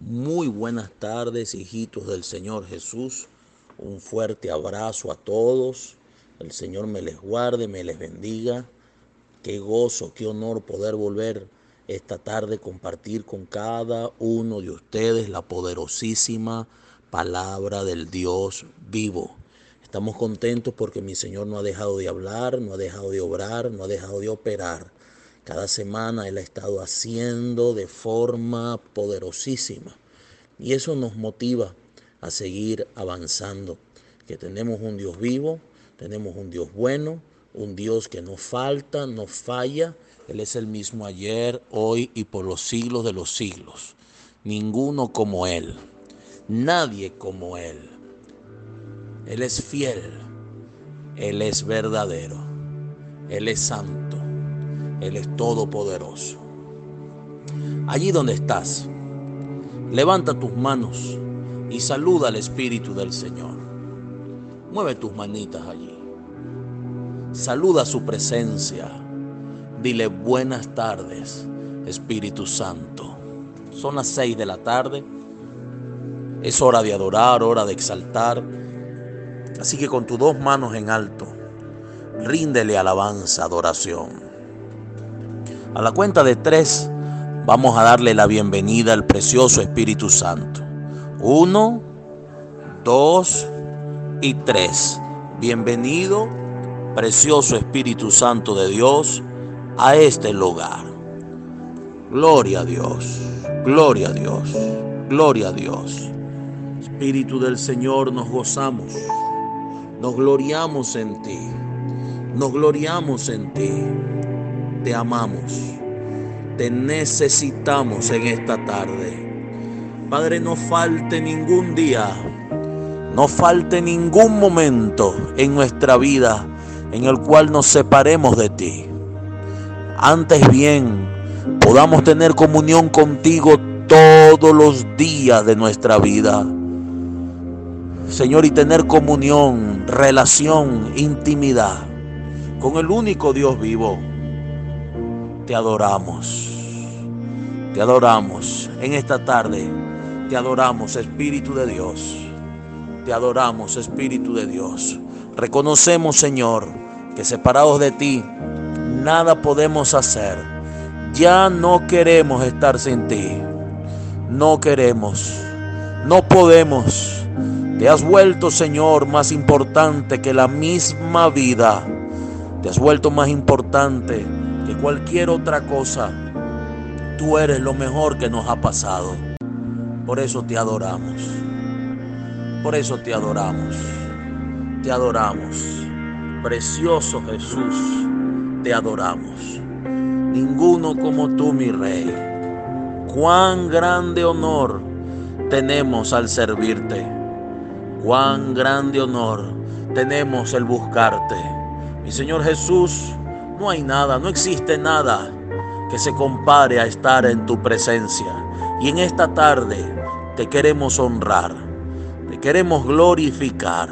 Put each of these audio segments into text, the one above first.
Muy buenas tardes, hijitos del Señor Jesús. Un fuerte abrazo a todos. El Señor me les guarde, me les bendiga. Qué gozo, qué honor poder volver esta tarde compartir con cada uno de ustedes la poderosísima palabra del Dios vivo. Estamos contentos porque mi Señor no ha dejado de hablar, no ha dejado de obrar, no ha dejado de operar. Cada semana Él ha estado haciendo de forma poderosísima. Y eso nos motiva a seguir avanzando. Que tenemos un Dios vivo, tenemos un Dios bueno, un Dios que no falta, no falla. Él es el mismo ayer, hoy y por los siglos de los siglos. Ninguno como Él. Nadie como Él. Él es fiel. Él es verdadero. Él es santo. Él es todopoderoso. Allí donde estás, levanta tus manos y saluda al Espíritu del Señor. Mueve tus manitas allí. Saluda su presencia. Dile buenas tardes, Espíritu Santo. Son las seis de la tarde. Es hora de adorar, hora de exaltar. Así que con tus dos manos en alto, ríndele alabanza, adoración. A la cuenta de tres, vamos a darle la bienvenida al precioso Espíritu Santo. Uno, dos y tres. Bienvenido, precioso Espíritu Santo de Dios, a este lugar. Gloria a Dios, gloria a Dios, gloria a Dios. Espíritu del Señor, nos gozamos, nos gloriamos en ti, nos gloriamos en ti te amamos, te necesitamos en esta tarde. Padre, no falte ningún día, no falte ningún momento en nuestra vida en el cual nos separemos de ti. Antes bien, podamos tener comunión contigo todos los días de nuestra vida. Señor, y tener comunión, relación, intimidad con el único Dios vivo te adoramos. Te adoramos en esta tarde. Te adoramos, Espíritu de Dios. Te adoramos, Espíritu de Dios. Reconocemos, Señor, que separados de ti, nada podemos hacer. Ya no queremos estar sin ti. No queremos. No podemos. Te has vuelto, Señor, más importante que la misma vida. Te has vuelto más importante que cualquier otra cosa. Tú eres lo mejor que nos ha pasado. Por eso te adoramos. Por eso te adoramos. Te adoramos. Precioso Jesús, te adoramos. Ninguno como tú, mi rey. Cuán grande honor tenemos al servirte. Cuán grande honor tenemos el buscarte. Mi Señor Jesús, no hay nada, no existe nada que se compare a estar en tu presencia. Y en esta tarde te queremos honrar, te queremos glorificar,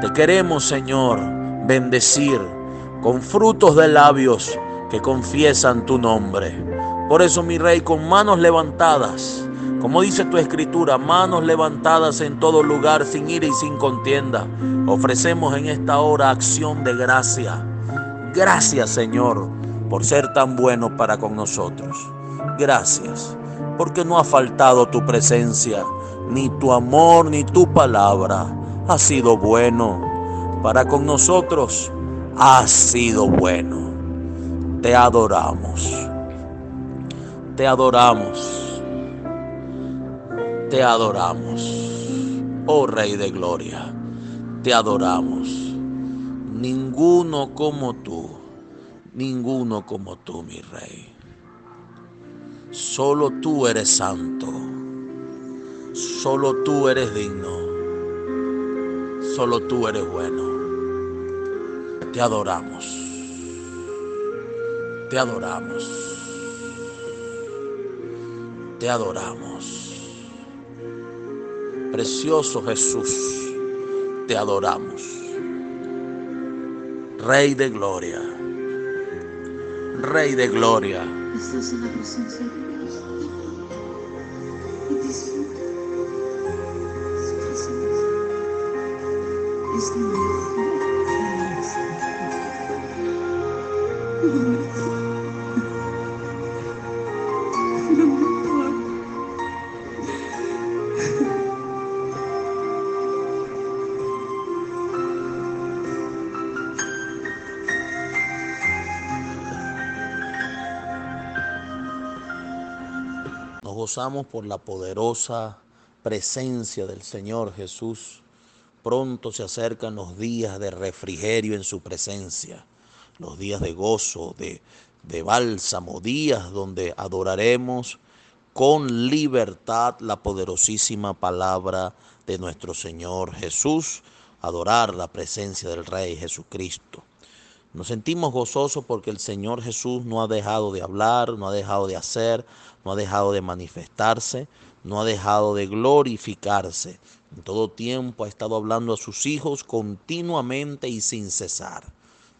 te queremos, Señor, bendecir con frutos de labios que confiesan tu nombre. Por eso, mi Rey, con manos levantadas, como dice tu escritura, manos levantadas en todo lugar, sin ira y sin contienda, ofrecemos en esta hora acción de gracia Gracias Señor por ser tan bueno para con nosotros. Gracias porque no ha faltado tu presencia, ni tu amor, ni tu palabra. Ha sido bueno para con nosotros. Ha sido bueno. Te adoramos. Te adoramos. Te adoramos. Oh Rey de Gloria. Te adoramos ninguno como tú, ninguno como tú, mi rey. Solo tú eres santo, solo tú eres digno, solo tú eres bueno. Te adoramos, te adoramos, te adoramos. Precioso Jesús, te adoramos. Rey de gloria. Rey de Gloria. Estás en la presencia de Dios y disfruta su presencia. Este día, por la poderosa presencia del Señor Jesús. Pronto se acercan los días de refrigerio en su presencia, los días de gozo, de, de bálsamo, días donde adoraremos con libertad la poderosísima palabra de nuestro Señor Jesús, adorar la presencia del Rey Jesucristo. Nos sentimos gozosos porque el Señor Jesús no ha dejado de hablar, no ha dejado de hacer, no ha dejado de manifestarse, no ha dejado de glorificarse. En todo tiempo ha estado hablando a sus hijos continuamente y sin cesar,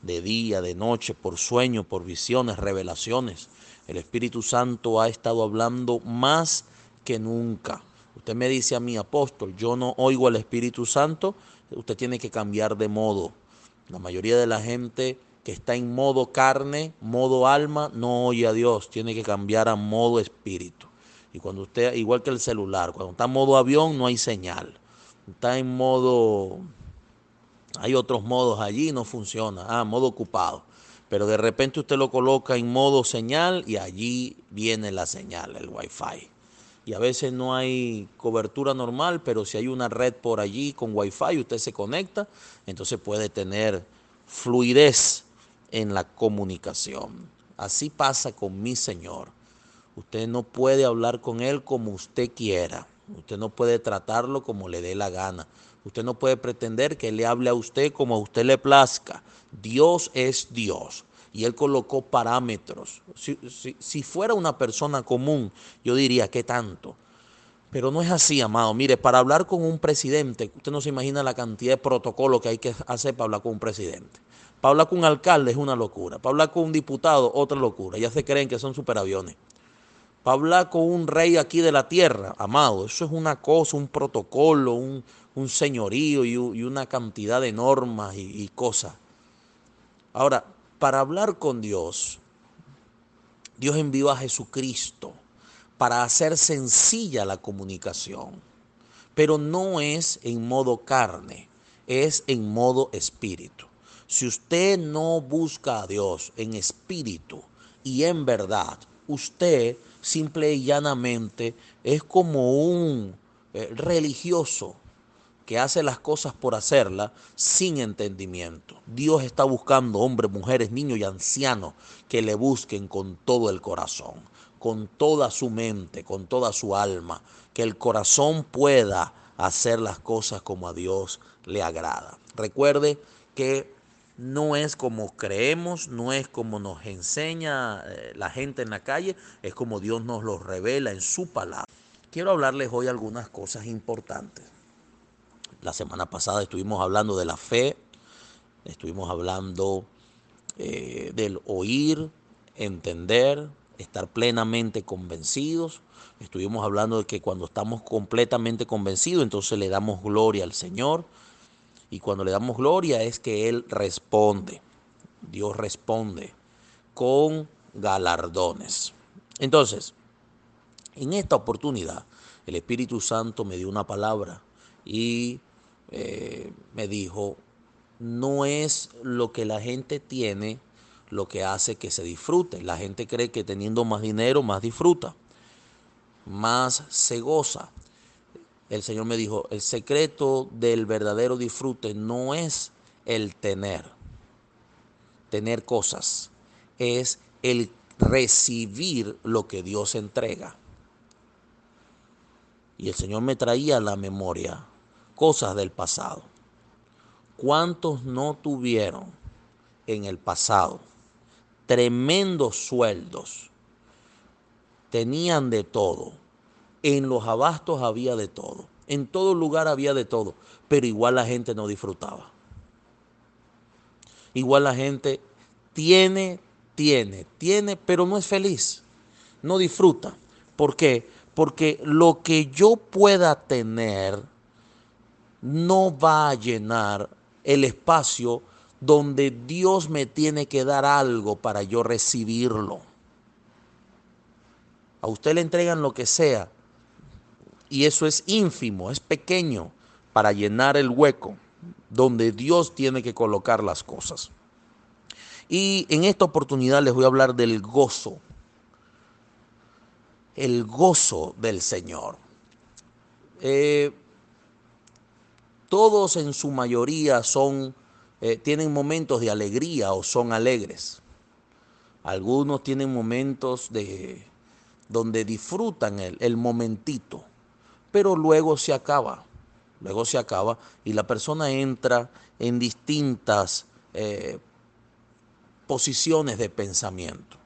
de día, de noche, por sueño, por visiones, revelaciones. El Espíritu Santo ha estado hablando más que nunca. Usted me dice a mi apóstol, yo no oigo al Espíritu Santo, usted tiene que cambiar de modo. La mayoría de la gente que está en modo carne, modo alma, no oye a Dios, tiene que cambiar a modo espíritu. Y cuando usted, igual que el celular, cuando está en modo avión no hay señal. Está en modo, hay otros modos allí, no funciona. Ah, modo ocupado. Pero de repente usted lo coloca en modo señal y allí viene la señal, el wifi. Y a veces no hay cobertura normal, pero si hay una red por allí con wifi, usted se conecta, entonces puede tener fluidez en la comunicación. Así pasa con mi Señor. Usted no puede hablar con Él como usted quiera. Usted no puede tratarlo como le dé la gana. Usted no puede pretender que Él le hable a usted como a usted le plazca. Dios es Dios. Y Él colocó parámetros. Si, si, fuera una persona común, yo diría, ¿qué tanto? Pero no es así, amado. Mire, para hablar con un presidente, usted no se imagina la cantidad de protocolos que hay que hacer para hablar con un presidente. Para hablar con un alcalde es una locura. Para hablar con un diputado, otra locura. Ya se creen que son superaviones. Para hablar con un rey aquí de la tierra, amado, eso es una cosa, un protocolo, un, señorío y, una cantidad de normas y cosas. Ahora, para hablar con Dios, Dios envió a Jesucristo para hacer sencilla la comunicación, pero no es en modo carne, es en modo espíritu. Si usted no busca a Dios en espíritu y en verdad, usted simple y llanamente es como un eh, religioso que hace las cosas por hacerlas sin entendimiento. Dios está buscando hombres, mujeres, niños y ancianos que le busquen con todo el corazón, con toda su mente, con toda su alma, que el corazón pueda hacer las cosas como a Dios le agrada. Recuerde que no es como creemos, no es como nos enseña eh, la gente en la calle, es como Dios nos lo revela en su palabra. Quiero hablarles hoy algunas cosas importantes. La semana pasada estuvimos hablando de la fe, estuvimos hablando eh, del oír, entender, estar plenamente convencidos. Estuvimos hablando de que cuando estamos completamente convencidos, entonces le damos gloria al Señor. Y cuando le damos gloria es que Él responde. Dios responde con galardones. Entonces, en esta oportunidad, el Espíritu Santo me dio una palabra y eh, me dijo, no es lo que la gente tiene lo que hace que se disfrute. La gente cree que teniendo más dinero, más disfruta, más se goza el Señor me dijo, el secreto del verdadero disfrute no es el tener, tener cosas, es el recibir lo que Dios entrega. Y el Señor me traía la memoria cosas del pasado. ¿Cuántos no tuvieron en el pasado tremendos sueldos? Tenían de todo en los abastos había de todo. En todo lugar había de todo. Pero igual la gente no disfrutaba. Igual la gente tiene, tiene, tiene, pero no es feliz. No disfruta. ¿Por qué? Porque lo que yo pueda tener no va a llenar el espacio donde Dios me tiene que dar algo para yo recibirlo. A usted le entregan lo que sea y eso es ínfimo, es pequeño para llenar el hueco donde Dios tiene que colocar las cosas. Y en esta oportunidad les voy a hablar del gozo, el gozo del Señor. Eh, todos en su mayoría son, eh, tienen momentos de alegría o son alegres. Algunos tienen momentos de donde disfrutan el, momentito, pero luego se acaba, luego se acaba y la persona entra en distintas eh, posiciones de pensamiento.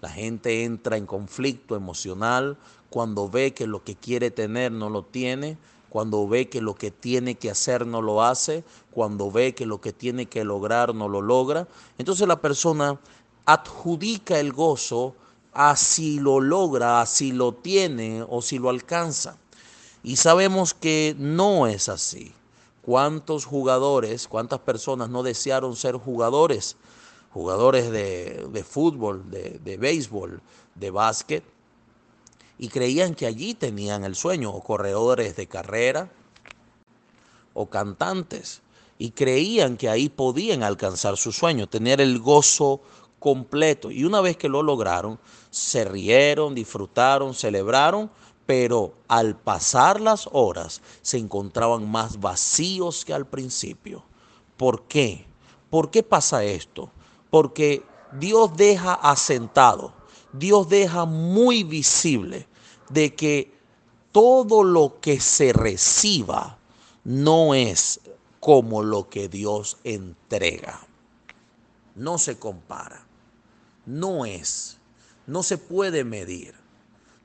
La gente entra en conflicto emocional cuando ve que lo que quiere tener no lo tiene, cuando ve que lo que tiene que hacer no lo hace, cuando ve que lo que tiene que lograr no lo logra. Entonces la persona adjudica el gozo a si lo logra, a si lo tiene o si lo alcanza. Y sabemos que no es así. ¿Cuántos jugadores, cuántas personas no desearon ser jugadores? Jugadores de, fútbol, de, de béisbol, de básquet, y creían que allí tenían el sueño, o corredores de carrera, o cantantes, y creían que ahí podían alcanzar su sueño, tener el gozo completo. Y una vez que lo lograron, se rieron, disfrutaron, celebraron, pero al pasar las horas se encontraban más vacíos que al principio. ¿Por qué? ¿Por qué pasa esto? Porque Dios deja asentado, Dios deja muy visible de que todo lo que se reciba no es como lo que Dios entrega. No se compara. No es. No se puede medir.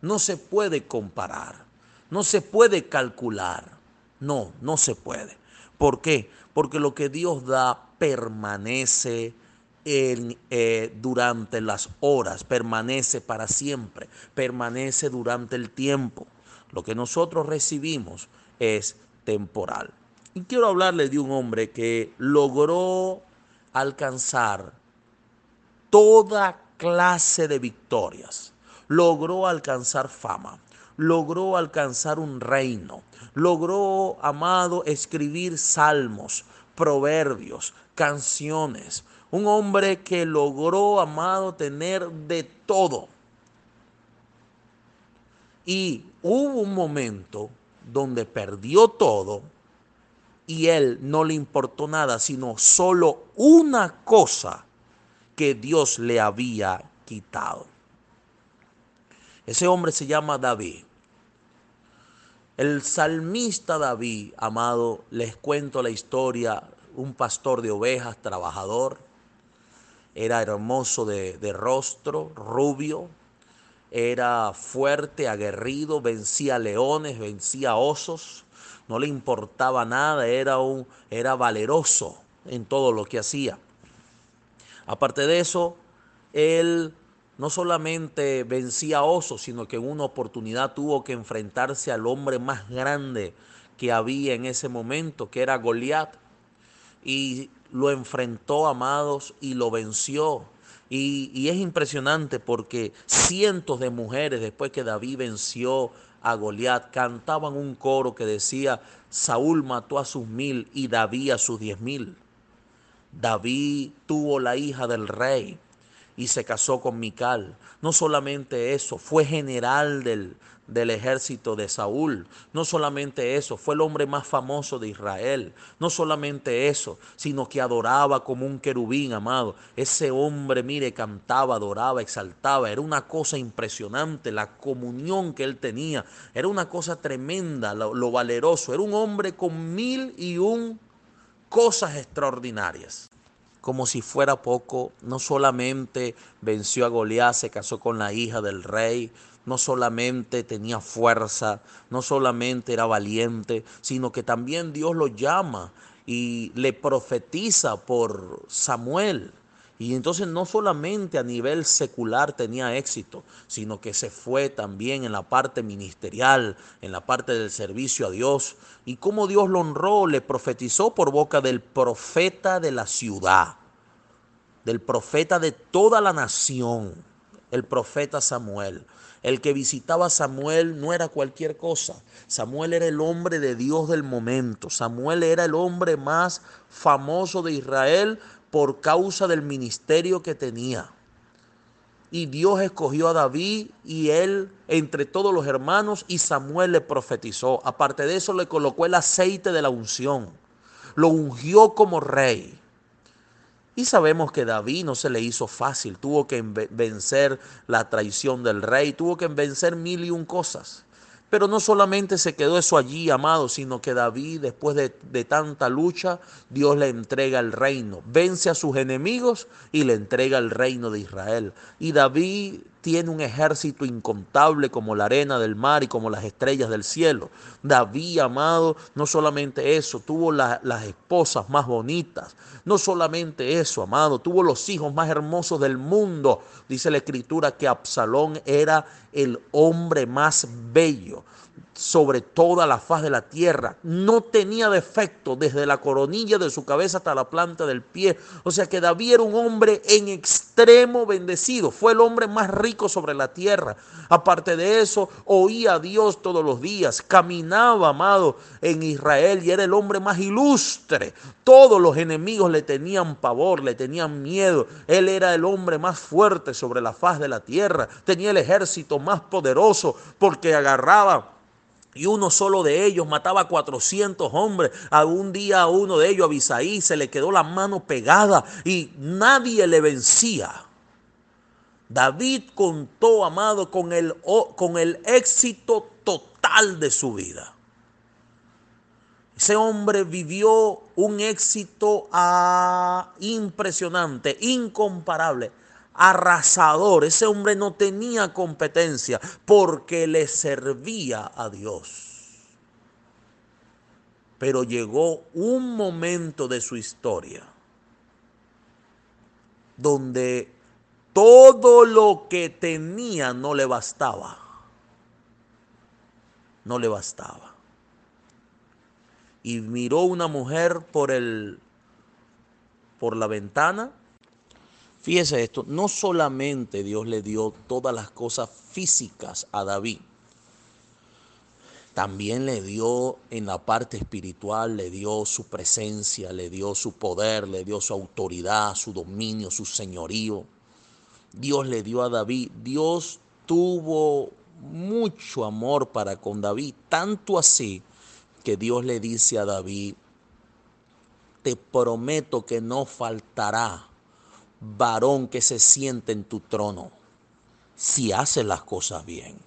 No se puede comparar. No se puede calcular. No, no se puede. ¿Por qué? Porque lo que Dios da permanece eh, durante las horas, permanece para siempre, permanece durante el tiempo. Lo que nosotros recibimos es temporal. Y quiero hablarle de un hombre que logró alcanzar toda clase de victorias. Logró alcanzar fama, logró alcanzar un reino, logró, amado, escribir salmos, proverbios, canciones, un hombre que logró, amado, tener de todo. Y hubo un momento donde perdió todo y él no le importó nada, sino solo una cosa que Dios le había quitado. Ese hombre se llama David. El salmista David, amado, les cuento la historia, un pastor de ovejas, trabajador, era hermoso de, rostro, rubio, era fuerte, aguerrido, vencía leones, vencía osos, no le importaba nada, era, un, era valeroso en todo lo que hacía. Aparte de eso, él no solamente vencía osos, sino que en una oportunidad tuvo que enfrentarse al hombre más grande que había en ese momento, que era Goliat. Y lo enfrentó, amados, y lo venció. Y, es impresionante porque cientos de mujeres, después que David venció a Goliat, cantaban un coro que decía, Saúl mató a sus mil y David a sus diez mil. David tuvo la hija del rey y se casó con Mical. No solamente eso, fue general del, del ejército de Saúl. No solamente eso, fue el hombre más famoso de Israel. No solamente eso, sino que adoraba como un querubín, amado. Ese hombre, mire, cantaba, adoraba, exaltaba. Era una cosa impresionante la comunión que él tenía. Era una cosa tremenda, lo, valeroso. Era un hombre con mil y un cosas extraordinarias como si fuera poco, no solamente venció a Goliat, se casó con la hija del rey, no solamente tenía fuerza, no solamente era valiente, sino que también Dios lo llama y le profetiza por Samuel. Y entonces no solamente a nivel secular tenía éxito, sino que se fue también en la parte ministerial, en la parte del servicio a Dios. Y cómo Dios lo honró, le profetizó por boca del profeta de la ciudad, del profeta de toda la nación, el profeta Samuel. El que visitaba a Samuel no era cualquier cosa. Samuel era el hombre de Dios del momento. Samuel era el hombre más famoso de Israel por causa del ministerio que tenía. Y Dios escogió a David y él entre todos los hermanos y Samuel le profetizó. Aparte de eso le colocó el aceite de la unción. Lo ungió como rey. Y sabemos que David no se le hizo fácil, tuvo que vencer la traición del rey, tuvo que vencer mil y un cosas. Pero no solamente se quedó eso allí, amado, sino que David, después de, de, tanta lucha, Dios le entrega el reino. Vence a sus enemigos y le entrega el reino de Israel. Y David tiene un ejército incontable como la arena del mar y como las estrellas del cielo. David, amado, no solamente eso, tuvo las esposas más bonitas. No solamente eso, amado, tuvo los hijos más hermosos del mundo. Dice la escritura que Absalón era el hombre más bello sobre toda la faz de la tierra. No tenía defecto desde la coronilla de su cabeza hasta la planta del pie. O sea que David era un hombre en extremo bendecido. Fue el hombre más rico sobre la tierra. Aparte de eso, oía a Dios todos los días. Caminaba, amado, en Israel y era el hombre más ilustre. Todos los enemigos le tenían pavor, le tenían miedo. Él era el hombre más fuerte sobre la faz de la tierra. Tenía el ejército más poderoso porque agarraba y uno solo de ellos mataba a 400 hombres. Algún día a uno de ellos, Abisaí, se le quedó la mano pegada y nadie le vencía. David contó, amado, con el, con el éxito total de su vida. Ese hombre vivió un éxito ah, impresionante, incomparable arrasador. Ese hombre no tenía competencia porque le servía a Dios. Pero llegó un momento de su historia donde todo lo que tenía no le bastaba. No le bastaba. Y miró una mujer por el por la ventana Fíjese esto, no solamente Dios le dio todas las cosas físicas a David, también le dio en la parte espiritual, le dio su presencia, le dio su poder, le dio su autoridad, su dominio, su señorío. Dios le dio a David, Dios tuvo mucho amor para con David, tanto así que Dios le dice a David, te prometo que no faltará varón que se siente en tu trono, si hace las cosas bien.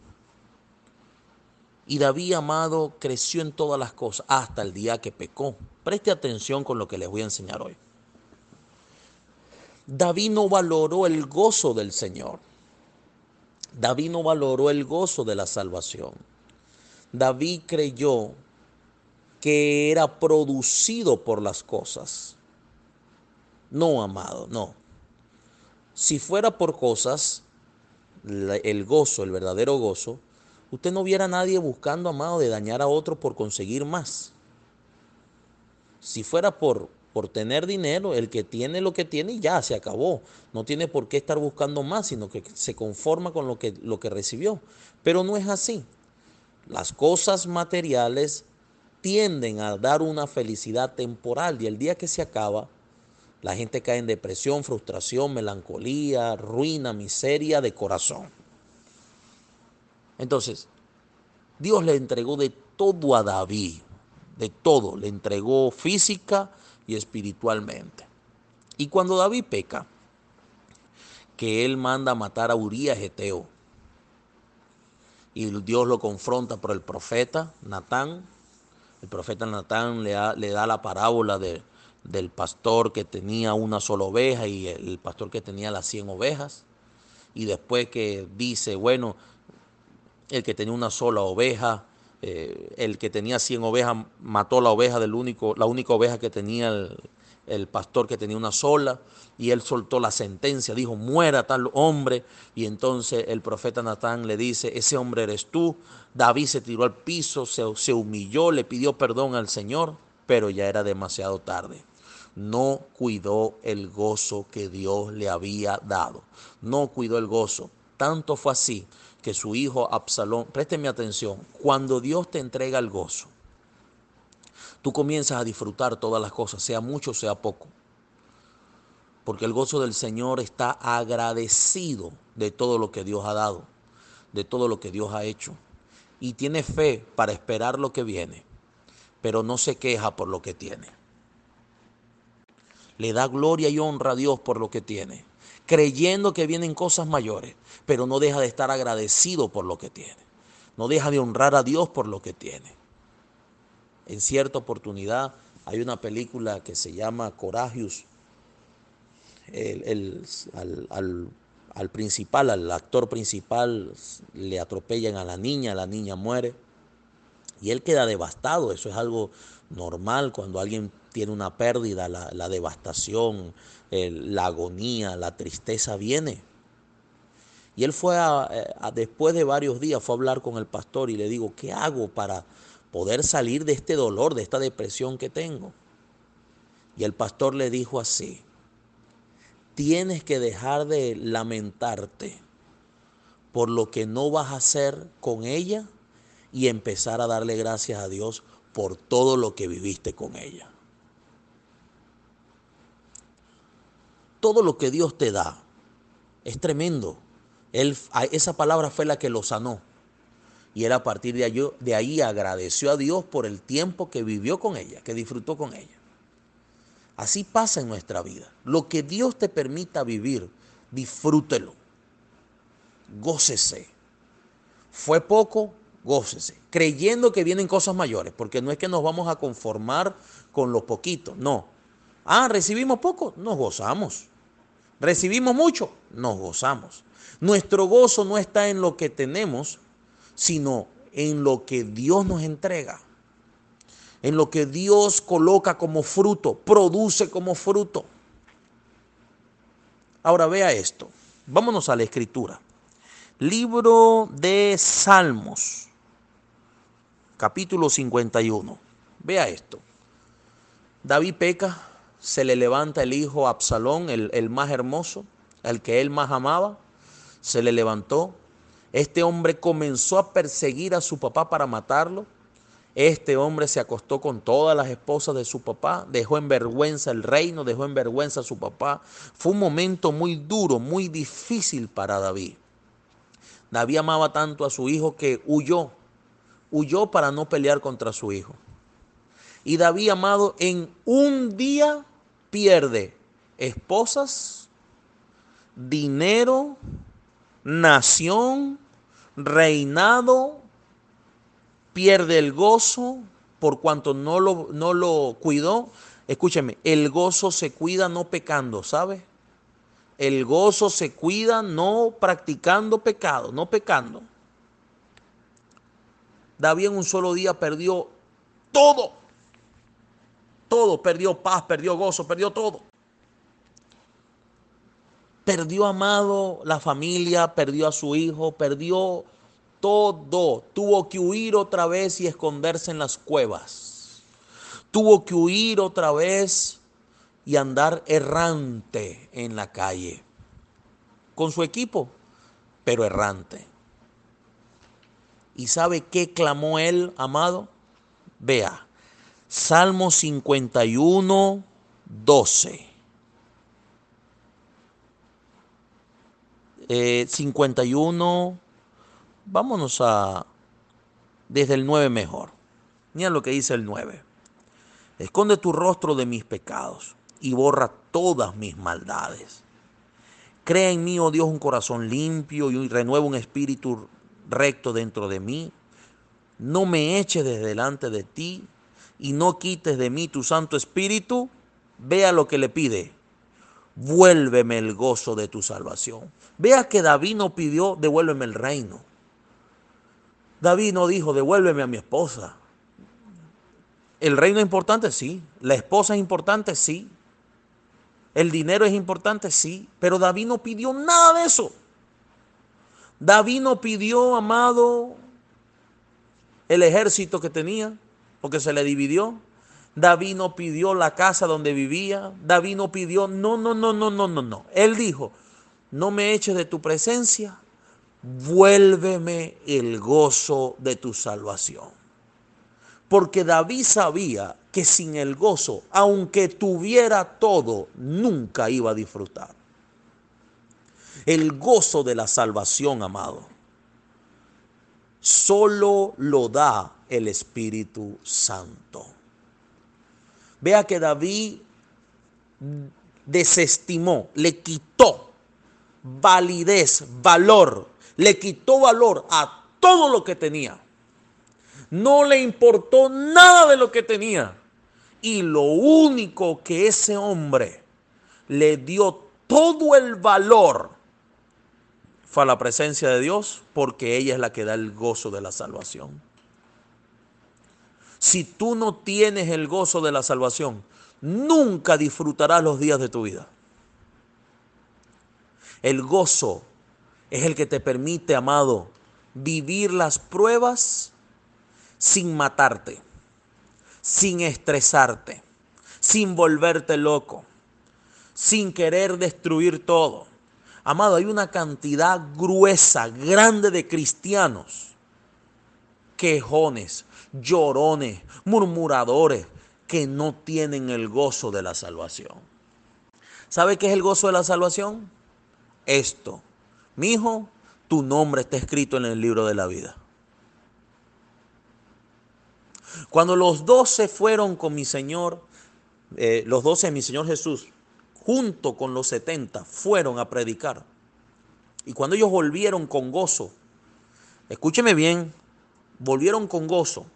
Y David, amado, creció en todas las cosas hasta el día que pecó. Preste atención con lo que les voy a enseñar hoy. David no valoró el gozo del Señor. David no valoró el gozo de la salvación. David creyó que era producido por las cosas. No, amado, no. Si fuera por cosas, el gozo, el verdadero gozo, usted no viera a nadie buscando, amado, de dañar a otro por conseguir más. Si fuera por, por tener dinero, el que tiene lo que tiene ya se acabó. No tiene por qué estar buscando más, sino que se conforma con lo que, lo que recibió. Pero no es así. Las cosas materiales tienden a dar una felicidad temporal y el día que se acaba, la gente cae en depresión, frustración, melancolía, ruina, miseria de corazón. Entonces, Dios le entregó de todo a David, de todo, le entregó física y espiritualmente. Y cuando David peca, que él manda a matar a Urias Geteo, y Dios lo confronta por el profeta Natán, el profeta Natán le da la parábola de, del pastor que tenía una sola oveja y el pastor que tenía las 100 ovejas. Y después que dice, bueno, el que tenía una sola oveja, eh, el que tenía 100 ovejas mató la oveja del único, la única oveja que tenía el pastor que tenía una sola, y él soltó la sentencia, dijo, muera tal hombre, y entonces el profeta Natán le dice, ese hombre eres tú. David se tiró al piso, se, se humilló, le pidió perdón al Señor, pero ya era demasiado tarde no cuidó el gozo que Dios le había dado. No cuidó el gozo. Tanto fue así que su hijo Absalón, présteme atención, cuando Dios te entrega el gozo, tú comienzas a disfrutar todas las cosas, sea mucho, sea poco. Porque el gozo del Señor está agradecido de todo lo que Dios ha dado, de todo lo que Dios ha hecho. Y tiene fe para esperar lo que viene, pero no se queja por lo que tiene. Le da gloria y honra a Dios por lo que tiene, creyendo que vienen cosas mayores, pero no deja de estar agradecido por lo que tiene. No deja de honrar a Dios por lo que tiene en cierta oportunidad hay una película que se llama Coragius. al, principal, al actor principal, le atropellan a la niña, la niña muere y él queda devastado. Eso es algo normal cuando alguien tiene una pérdida, la, devastación, la agonía, la tristeza viene. Y él fue después de varios días, fue a hablar con el pastor y le digo, ¿qué hago para poder salir de este dolor, de esta depresión que tengo. Y el pastor le dijo así, tienes que dejar de lamentarte por lo que no vas a hacer con ella y empezar a darle gracias a Dios por todo lo que viviste con ella. Todo lo que Dios te da es tremendo. Él, esa palabra fue la que lo sanó. Y él a partir de ahí, de ahí agradeció a Dios por el tiempo que vivió con ella, que disfrutó con ella. Así pasa en nuestra vida. Lo que Dios te permita vivir, disfrútelo. Gócese. Fue poco, gócese. Creyendo que vienen cosas mayores, porque no es que nos vamos a conformar con lo poquito, no. Ah, recibimos poco, nos gozamos. Recibimos mucho, nos gozamos. Nuestro gozo no está en lo que tenemos, sino en lo que Dios nos entrega, en lo que Dios coloca como fruto, produce como fruto. Ahora vea esto, vámonos a la escritura. Libro de Salmos, capítulo 51. Vea esto. David peca, se le levanta el hijo Absalón, el, el más hermoso, el que él más amaba, se le levantó, este hombre comenzó a perseguir a su papá para matarlo. Este hombre se acostó con todas las esposas de su papá, dejó en vergüenza el reino, dejó en vergüenza a su papá. Fue un momento muy duro, muy difícil para David. David amaba tanto a su hijo que huyó, huyó para no pelear contra su hijo. Y David, amado, en un día pierde esposas, dinero, nación, reinado, pierde el gozo por cuanto no lo, no lo cuidó. Escúcheme, el gozo se cuida no pecando, ¿sabe? El gozo se cuida no practicando pecado, no pecando. David en un solo día perdió todo. Todo, perdió paz, perdió gozo, perdió todo perdió amado la familia, perdió a su hijo, perdió todo. Tuvo que huir otra vez y esconderse en las cuevas. Tuvo que huir otra vez y andar errante en la calle. Con su equipo, pero errante. ¿Y sabe qué clamó él, amado? Vea, Salmo 51, 12. 51, eh, vámonos a desde el 9 mejor. Mira lo que dice el 9. Esconde tu rostro de mis pecados y borra todas mis maldades. Crea en mí, oh Dios, un corazón limpio y renueva un espíritu recto dentro de mí. No me eches desde delante de ti y no quites de mí tu Santo Espíritu. Vea lo que le pide vuélveme el gozo de tu salvación. Vea que David no pidió, devuélveme el reino. David no dijo, devuélveme a mi esposa. El reino es importante, sí. La esposa es importante, sí. ¿El dinero es importante? Sí, pero David no pidió nada de eso. David no pidió, amado, el ejército que tenía, porque se le dividió. David no pidió la casa donde vivía. David no pidió, no, no, no, no, no, no, no. Él dijo, no me eches de tu presencia, vuélveme el gozo de tu salvación. Porque David sabía que sin el gozo, aunque tuviera todo, nunca iba a disfrutar. El gozo de la salvación, amado, solo lo da el Espíritu Santo. Vea que David desestimó, le quitó validez, valor, le quitó valor a todo lo que tenía. No le importó nada de lo que tenía. Y lo único que ese hombre le dio todo el valor fue a la presencia de Dios, porque ella es la que da el gozo de la salvación. Si tú no tienes el gozo de la salvación, nunca disfrutarás los días de tu vida. El gozo es el que te permite, amado, vivir las pruebas sin matarte, sin estresarte, sin volverte loco, sin querer destruir todo. Amado, hay una cantidad gruesa, grande de cristianos, quejones, llorones, murmuradores, que no tienen el gozo de la salvación. ¿Sabe qué es el gozo de la salvación? Esto. Mi hijo, tu nombre está escrito en el libro de la vida. Cuando los doce fueron con mi Señor, eh, los doce mi Señor Jesús, junto con los setenta, fueron a predicar. Y cuando ellos volvieron con gozo, escúcheme bien, volvieron con gozo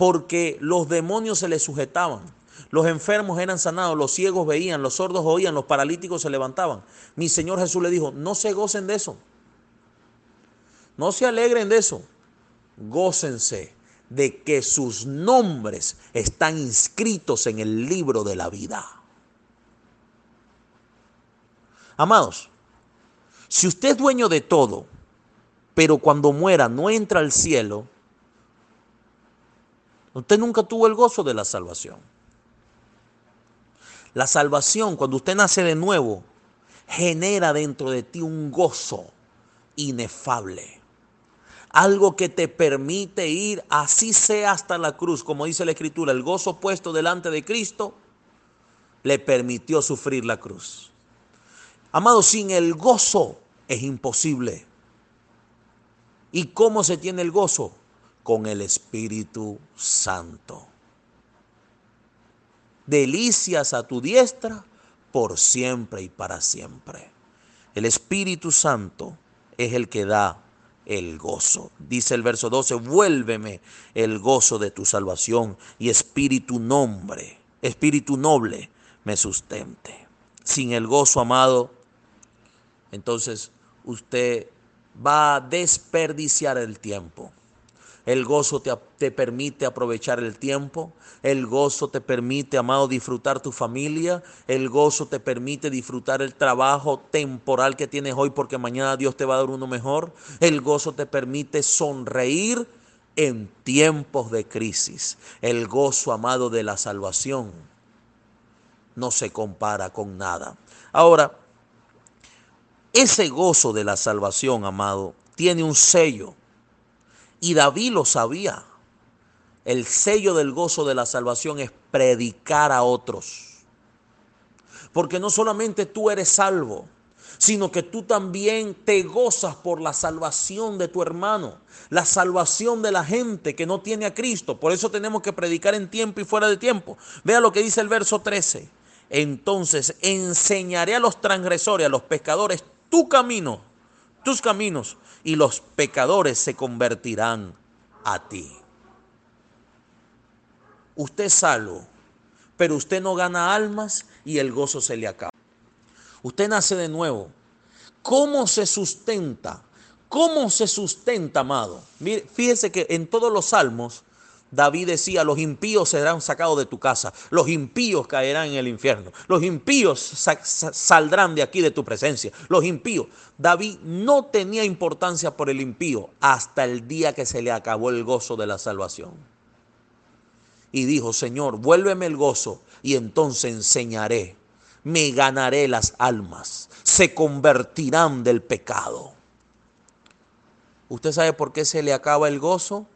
porque los demonios se les sujetaban. Los enfermos eran sanados, los ciegos veían, los sordos oían, los paralíticos se levantaban. Mi Señor Jesús le dijo, no se gocen de eso. No se alegren de eso. Gócense de que sus nombres están inscritos en el libro de la vida. Amados, si usted es dueño de todo, pero cuando muera no entra al cielo, Usted nunca tuvo el gozo de la salvación. La salvación, cuando usted nace de nuevo, genera dentro de ti un gozo inefable. Algo que te permite ir, así sea hasta la cruz, como dice la Escritura, el gozo puesto delante de Cristo le permitió sufrir la cruz. Amado, sin el gozo es imposible. ¿Y cómo se tiene el gozo? Con el Espíritu Santo. Delicias a tu diestra por siempre y para siempre. El Espíritu Santo es el que da el gozo. Dice el verso 12, vuélveme el gozo de tu salvación y espíritu nombre, espíritu noble me sustente. Sin el gozo, amado, entonces usted va a desperdiciar el tiempo. El gozo te, permite aprovechar el tiempo. El gozo te permite, amado, disfrutar tu familia. El gozo te permite disfrutar el trabajo temporal que tienes hoy porque mañana Dios te va a dar uno mejor. El gozo te permite sonreír en tiempos de crisis. El gozo, amado, de la salvación no se compara con nada. Ahora, ese gozo de la salvación, amado, tiene un sello. Y David lo sabía. El sello del gozo de la salvación es predicar a otros. Porque no solamente tú eres salvo, sino que tú también te gozas por la salvación de tu hermano, la salvación de la gente que no tiene a Cristo. Por eso tenemos que predicar en tiempo y fuera de tiempo. Vea lo que dice el verso 13. Entonces enseñaré a los transgresores, a los pescadores, tu camino, tus caminos, y los pecadores se convertirán a ti. Usted es salvo, pero usted no gana almas y el gozo se le acaba. Usted nace de nuevo. ¿Cómo se sustenta? ¿Cómo se sustenta, amado? Mire, fíjese que en todos los salmos David decía, los impíos serán sacados de tu casa, los impíos caerán en el infierno, los impíos saldrán de aquí de tu presencia, los impíos. David no tenía importancia por el impío hasta el día que se le acabó el gozo de la salvación. Y dijo, Señor, vuélveme el gozo y entonces enseñaré, me ganaré las almas, se convertirán del pecado. ¿Usted sabe por qué se le acaba el gozo?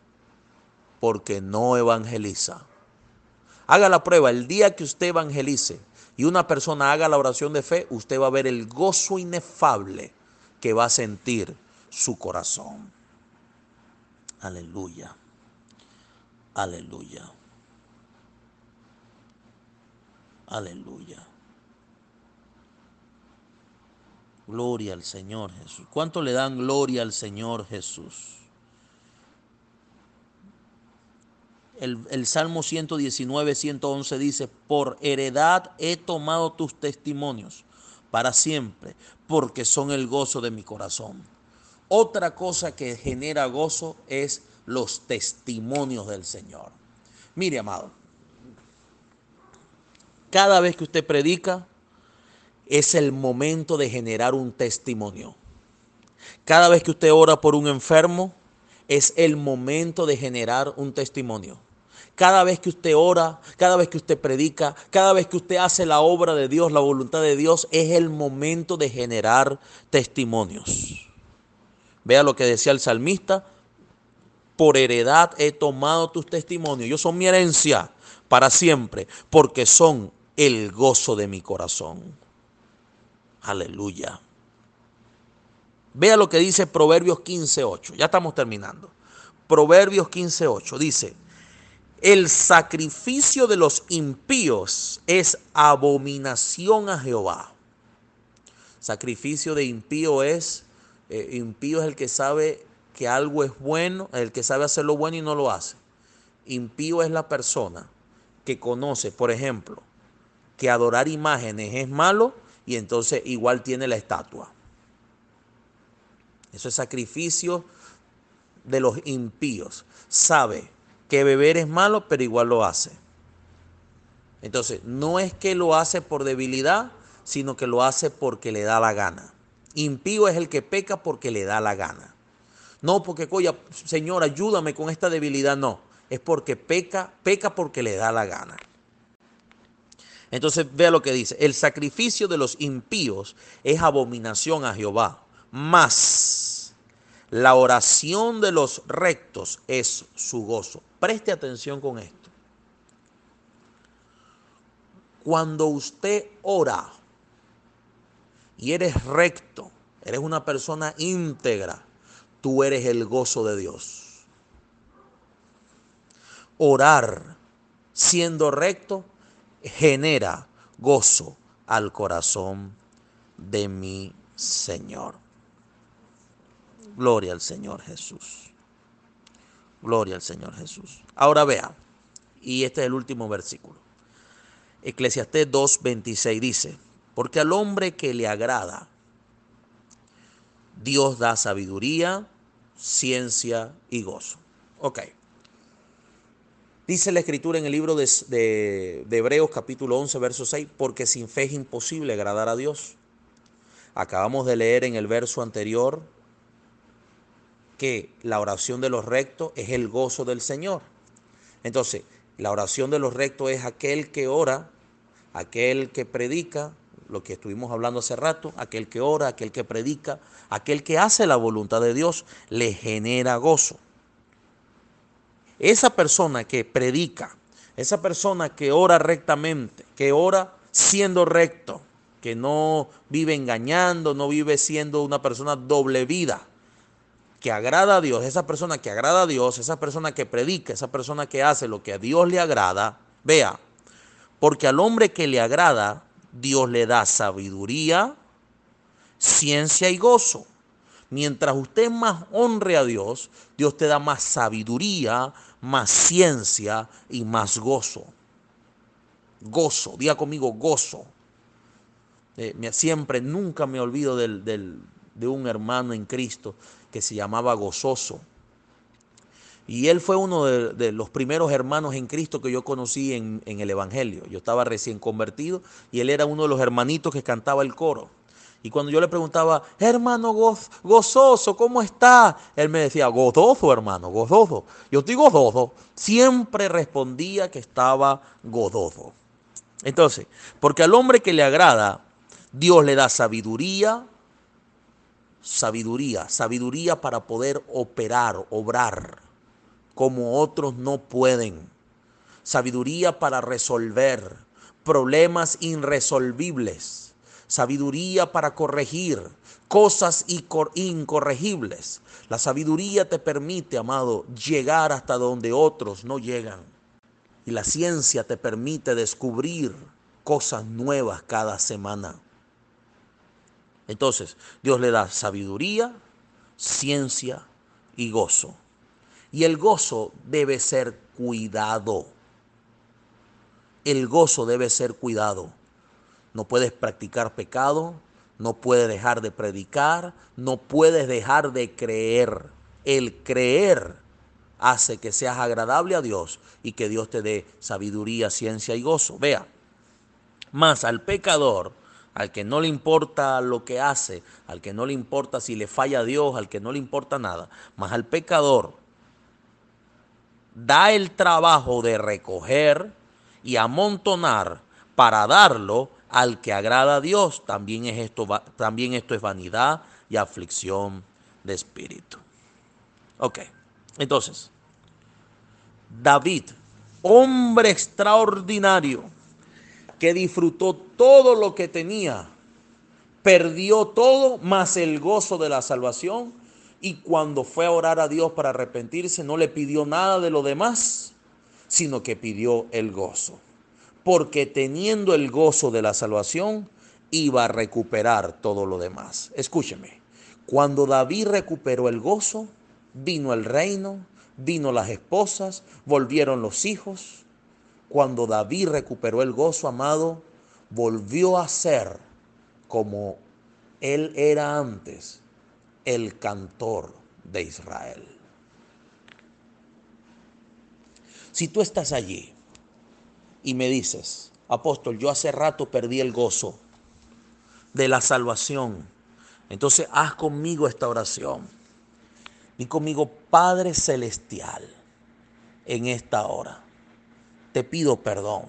Porque no evangeliza. Haga la prueba, el día que usted evangelice y una persona haga la oración de fe, usted va a ver el gozo inefable que va a sentir su corazón. Aleluya. Aleluya. Aleluya. Gloria al Señor Jesús. ¿Cuánto le dan gloria al Señor Jesús? El, Salmo 119, 111 dice, por heredad he tomado tus testimonios para siempre, porque son el gozo de mi corazón. Otra cosa que genera gozo es los testimonios del Señor. Mire, amado, cada vez que usted predica, es el momento de generar un testimonio. Cada vez que usted ora por un enfermo, es el momento de generar un testimonio. Cada vez que usted ora, cada vez que usted predica, cada vez que usted hace la obra de Dios, la voluntad de Dios, es el momento de generar testimonios. Vea lo que decía el salmista, por heredad he tomado tus testimonios, ellos son mi herencia para siempre, porque son el gozo de mi corazón. Aleluya. Vea lo que dice Proverbios 15.8. Ya estamos terminando. Proverbios 15.8 dice, el sacrificio de los impíos es abominación a Jehová. Sacrificio de impío es, eh, impío es el que sabe que algo es bueno, el que sabe hacer lo bueno y no lo hace. Impío es la persona que conoce, por ejemplo, que adorar imágenes es malo y entonces igual tiene la estatua. Eso es sacrificio de los impíos. Sabe que beber es malo, pero igual lo hace. Entonces, no es que lo hace por debilidad, sino que lo hace porque le da la gana. Impío es el que peca porque le da la gana. No porque, oye, Señor, ayúdame con esta debilidad, no. Es porque peca, peca porque le da la gana. Entonces, vea lo que dice. El sacrificio de los impíos es abominación a Jehová. Más la oración de los rectos es su gozo. Preste atención con esto. Cuando usted ora y eres recto, eres una persona íntegra, tú eres el gozo de Dios. Orar siendo recto genera gozo al corazón de mi Señor. Gloria al Señor Jesús. Gloria al Señor Jesús. Ahora vea, y este es el último versículo. Eclesiastés 2.26 dice, porque al hombre que le agrada, Dios da sabiduría, ciencia y gozo. Ok. Dice la escritura en el libro de, de, Hebreos capítulo 11, verso 6, porque sin fe es imposible agradar a Dios. Acabamos de leer en el verso anterior que la oración de los rectos es el gozo del Señor. Entonces, la oración de los rectos es aquel que ora, aquel que predica, lo que estuvimos hablando hace rato, aquel que ora, aquel que predica, aquel que hace la voluntad de Dios, le genera gozo. Esa persona que predica, esa persona que ora rectamente, que ora siendo recto, que no vive engañando, no vive siendo una persona doble vida, que agrada a Dios, esa persona que agrada a Dios, esa persona que predica, esa persona que hace lo que a Dios le agrada, vea, porque al hombre que le agrada, Dios le da sabiduría, ciencia y gozo. Mientras usted más honre a Dios, Dios te da más sabiduría, más ciencia y más gozo. Gozo, diga conmigo gozo. Eh, siempre, nunca me olvido de un hermano en Cristo que se llamaba Gozoso. Y él fue uno de, los primeros hermanos en Cristo que yo conocí en, en, el Evangelio. Yo estaba recién convertido y él era uno de los hermanitos que cantaba el coro. Y cuando yo le preguntaba, hermano gozoso, ¿cómo está? Él me decía, gozoso, hermano, gozoso. Yo estoy gozoso. Siempre respondía que estaba gozoso. Entonces, porque al hombre que le agrada, Dios le da sabiduría, sabiduría, sabiduría para poder operar, obrar como otros no pueden. Sabiduría para resolver problemas irresolvibles. Sabiduría para corregir cosas incorregibles. La sabiduría te permite, amado, llegar hasta donde otros no llegan. Y la ciencia te permite descubrir cosas nuevas cada semana. Entonces, Dios le da sabiduría, ciencia y gozo. Y el gozo debe ser cuidado. El gozo debe ser cuidado. No puedes practicar pecado, no puedes dejar de predicar, no puedes dejar de creer. El creer hace que seas agradable a Dios y que Dios te dé sabiduría, ciencia y gozo. Vea, más al pecador, al que no le importa lo que hace, al que no le importa si le falla a Dios, al que no le importa nada, más al pecador da el trabajo de recoger y amontonar para darlo al que agrada a Dios. También, es esto, también esto es vanidad y aflicción de espíritu. Ok, entonces, David, hombre extraordinario, que disfrutó todo lo que tenía, perdió todo más el gozo de la salvación y cuando fue a orar a Dios para arrepentirse, no le pidió nada de lo demás, sino que pidió el gozo. Porque teniendo el gozo de la salvación, iba a recuperar todo lo demás. Escúcheme, cuando David recuperó el gozo, vino el reino, vino las esposas, volvieron los hijos. Cuando David recuperó el gozo, amado, volvió a ser como él era antes el cantor de Israel. Si tú estás allí y me dices, apóstol, yo hace rato perdí el gozo de la salvación, entonces haz conmigo esta oración. Y conmigo, Padre Celestial, en esta hora, te pido perdón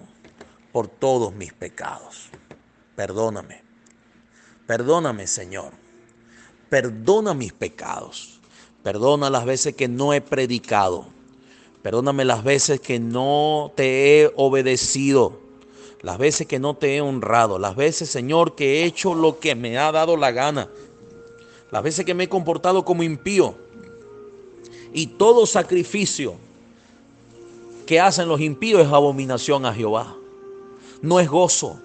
por todos mis pecados. Perdóname. Perdóname, Señor Perdona mis pecados. Perdona las veces que no he predicado. Perdóname las veces que no te he obedecido. Las veces que no te he honrado. Las veces, Señor, que he hecho lo que me ha dado la gana. Las veces que me he comportado como impío. Y todo sacrificio que hacen los impíos es abominación a Jehová. No es gozo.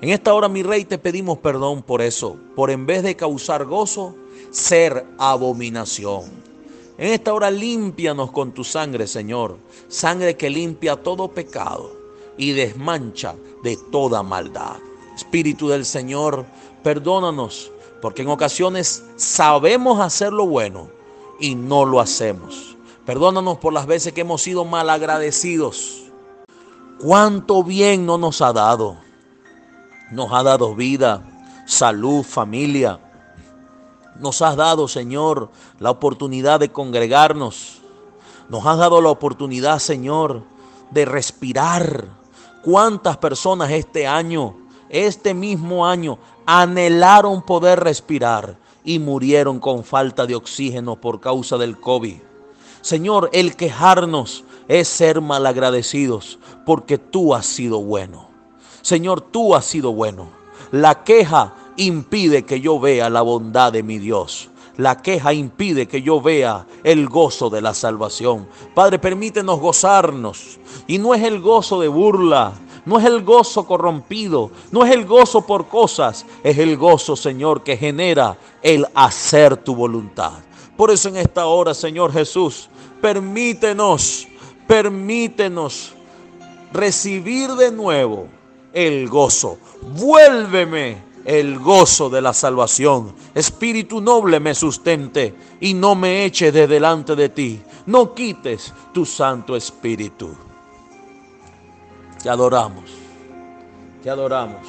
En esta hora, mi rey, te pedimos perdón por eso, por en vez de causar gozo, ser abominación. En esta hora, límpianos con tu sangre, Señor, sangre que limpia todo pecado y desmancha de toda maldad. Espíritu del Señor, perdónanos, porque en ocasiones sabemos hacer lo bueno y no lo hacemos. Perdónanos por las veces que hemos sido malagradecidos. Cuánto bien no nos ha dado nos ha dado vida, salud, familia. Nos has dado, Señor, la oportunidad de congregarnos. Nos has dado la oportunidad, Señor, de respirar. ¿Cuántas personas este año, este mismo año, anhelaron poder respirar y murieron con falta de oxígeno por causa del COVID? Señor, el quejarnos es ser malagradecidos porque tú has sido bueno. Señor, tú has sido bueno. La queja impide que yo vea la bondad de mi Dios. La queja impide que yo vea el gozo de la salvación. Padre, permítenos gozarnos. Y no es el gozo de burla, no es el gozo corrompido, no es el gozo por cosas, es el gozo, Señor, que genera el hacer tu voluntad. Por eso en esta hora, Señor Jesús, permítenos, permítenos recibir de nuevo el gozo. Vuélveme el gozo de la salvación. Espíritu noble me sustente y no me eche de delante de ti. no quites tu Santo Espíritu. Te adoramos, te adoramos,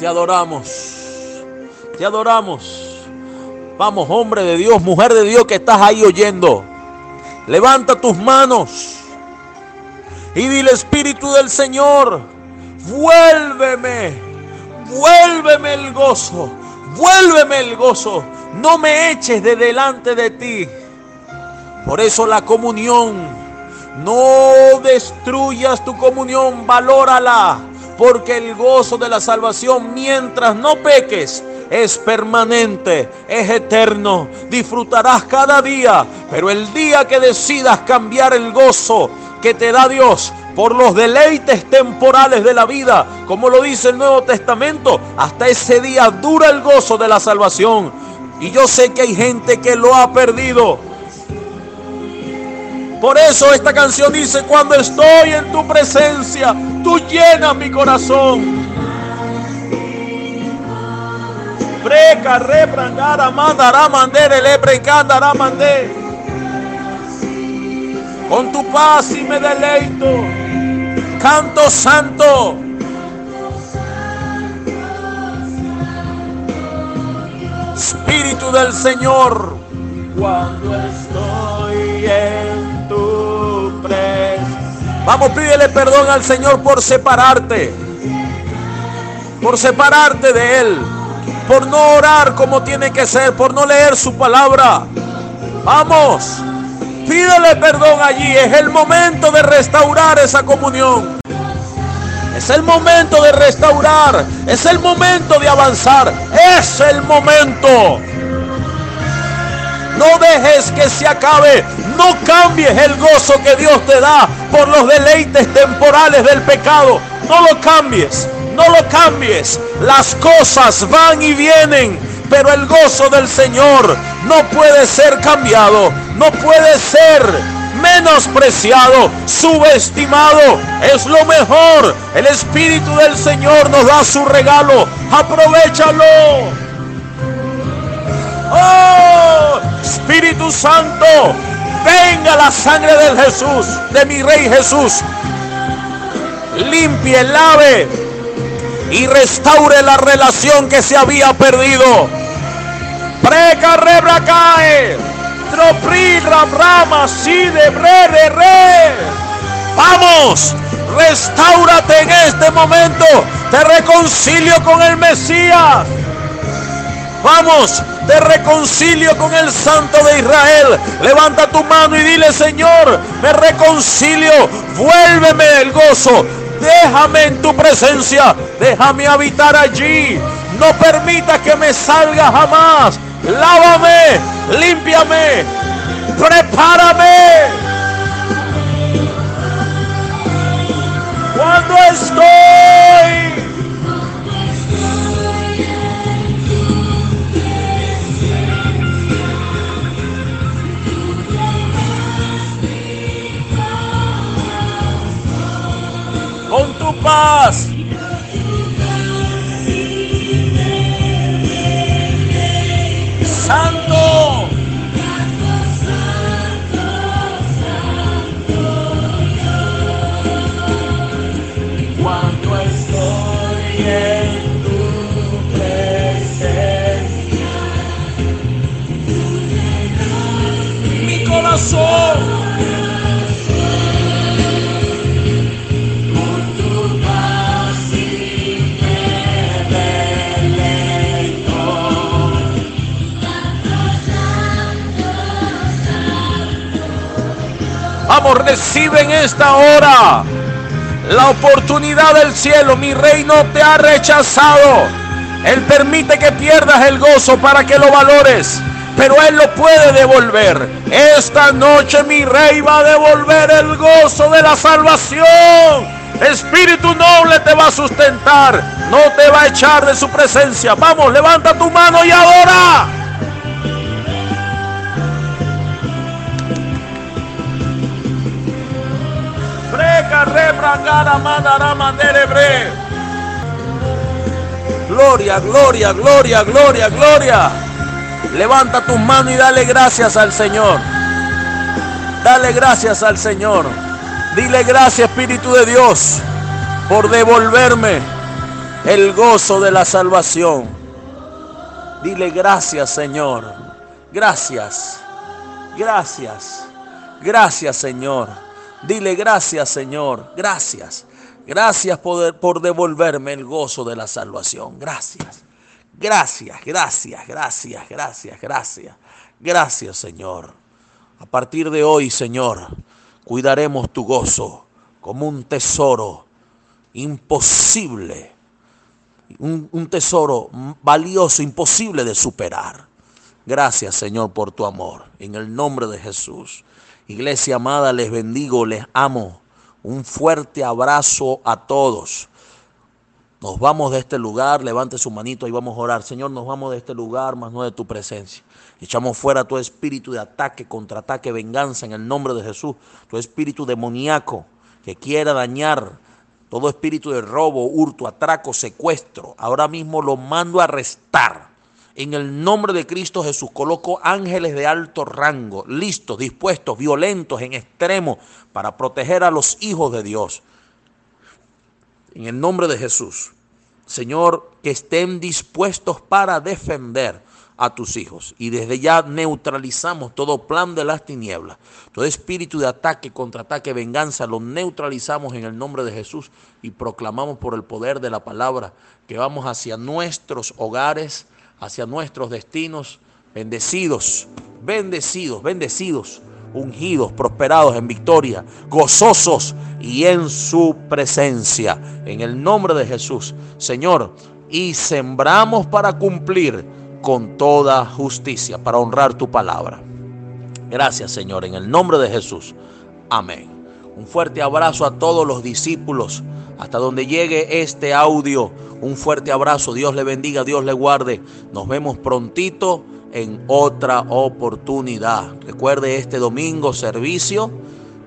te adoramos, te adoramos. Vamos, hombre de Dios, mujer de Dios que estás ahí oyendo. Levanta tus manos y dile Espíritu del Señor, vuélveme, vuélveme el gozo, vuélveme el gozo, no me eches de delante de ti. Por eso la comunión, no destruyas tu comunión, valórala, porque el gozo de la salvación mientras no peques, es permanente, es eterno. Disfrutarás cada día, pero el día que decidas cambiar el gozo que te da Dios por los deleites temporales de la vida, como lo dice el Nuevo Testamento, hasta ese día dura el gozo de la salvación. Y yo sé que hay gente que lo ha perdido. Por eso esta canción dice, cuando estoy en tu presencia, tú llenas mi corazón. Breca, reprangara, mandará, mandere, le precandara, mandé. Con tu paz y me deleito. Canto santo. Espíritu del Señor, cuando estoy en tu presencia. Vamos, pídele perdón al Señor por separarte, por separarte de Él, por no orar como tiene que ser, por no leer su palabra. Vamos, pídele perdón allí, es el momento de restaurar esa comunión. Es el momento de restaurar. Es el momento de avanzar. Es el momento. No dejes que se acabe. No cambies el gozo que Dios te da por los deleites temporales del pecado. No lo cambies. No lo cambies. Las cosas van y vienen. Pero el gozo del Señor no puede ser cambiado. No puede ser menospreciado, subestimado. Es lo mejor. El Espíritu del Señor nos da su regalo. Aprovechalo. Oh, Espíritu Santo, venga la sangre del Jesús, de mi Rey Jesús. Limpie, lave y restaure la relación que se había perdido. Preca rebracae. Tropri, Rama, si de re. Vamos, restaurate en este momento. Te reconcilio con el Mesías. Vamos, te reconcilio con el Santo de Israel. Levanta tu mano y dile, Señor, me reconcilio. Vuélveme el gozo. Déjame en tu presencia. Déjame habitar allí. No permita que me salga jamás lávame, límpiame, prepárame. Cuando estoy con esta hora la oportunidad del cielo. Mi rey no te ha rechazado. Él permite que pierdas el gozo para que lo valores. Pero Él lo puede devolver. Esta noche mi rey va a devolver el gozo de la salvación. Espíritu noble te va a sustentar. No te va a echar de su presencia. Vamos, levanta tu mano y adora. Gloria, gloria, gloria, gloria, gloria. Levanta tus manos y dale gracias al Señor. Dale gracias al Señor. Dile gracias Espíritu de Dios por devolverme el gozo de la salvación. Dile gracias Señor. Gracias. Gracias. Gracias Señor. Dile gracias Señor. Gracias. Gracias por, por devolverme el gozo de la salvación. Gracias. Gracias, gracias, gracias, gracias, gracias. Gracias Señor. A partir de hoy, Señor, cuidaremos tu gozo como un tesoro imposible, un, tesoro valioso, imposible de superar. Gracias, Señor, por tu amor. En el nombre de Jesús. Iglesia amada, les bendigo, les amo. Un fuerte abrazo a todos. Nos vamos de este lugar, levante su manito y vamos a orar. Señor, nos vamos de este lugar, más no de tu presencia. Echamos fuera tu espíritu de ataque, contraataque, venganza en el nombre de Jesús. Tu espíritu demoníaco que quiera dañar. Todo espíritu de robo, hurto, atraco, secuestro. Ahora mismo lo mando a arrestar. En el nombre de Cristo Jesús coloco ángeles de alto rango, listos, dispuestos, violentos, en extremo, para proteger a los hijos de Dios. En el nombre de Jesús. Señor, que estén dispuestos para defender a tus hijos. Y desde ya neutralizamos todo plan de las tinieblas, todo espíritu de ataque, contraataque, venganza, lo neutralizamos en el nombre de Jesús y proclamamos por el poder de la palabra que vamos hacia nuestros hogares, hacia nuestros destinos, bendecidos, bendecidos, bendecidos, ungidos, prosperados en victoria, gozosos y en su presencia. En el nombre de Jesús, Señor, y sembramos para cumplir con toda justicia para honrar tu palabra. Gracias Señor, en el nombre de Jesús. Amén. Un fuerte abrazo a todos los discípulos. Hasta donde llegue este audio, un fuerte abrazo. Dios le bendiga, Dios le guarde. Nos vemos prontito en otra oportunidad. Recuerde este domingo servicio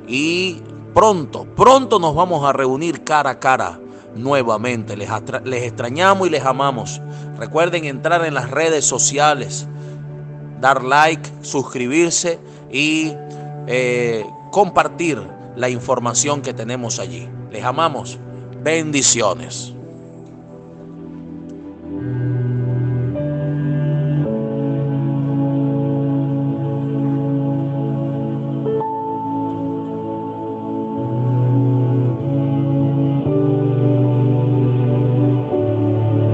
y pronto, pronto nos vamos a reunir cara a cara nuevamente. Les, les extrañamos y les amamos. Recuerden entrar en las redes sociales, dar like, suscribirse y eh, compartir la información que tenemos allí. Les amamos. Bendiciones.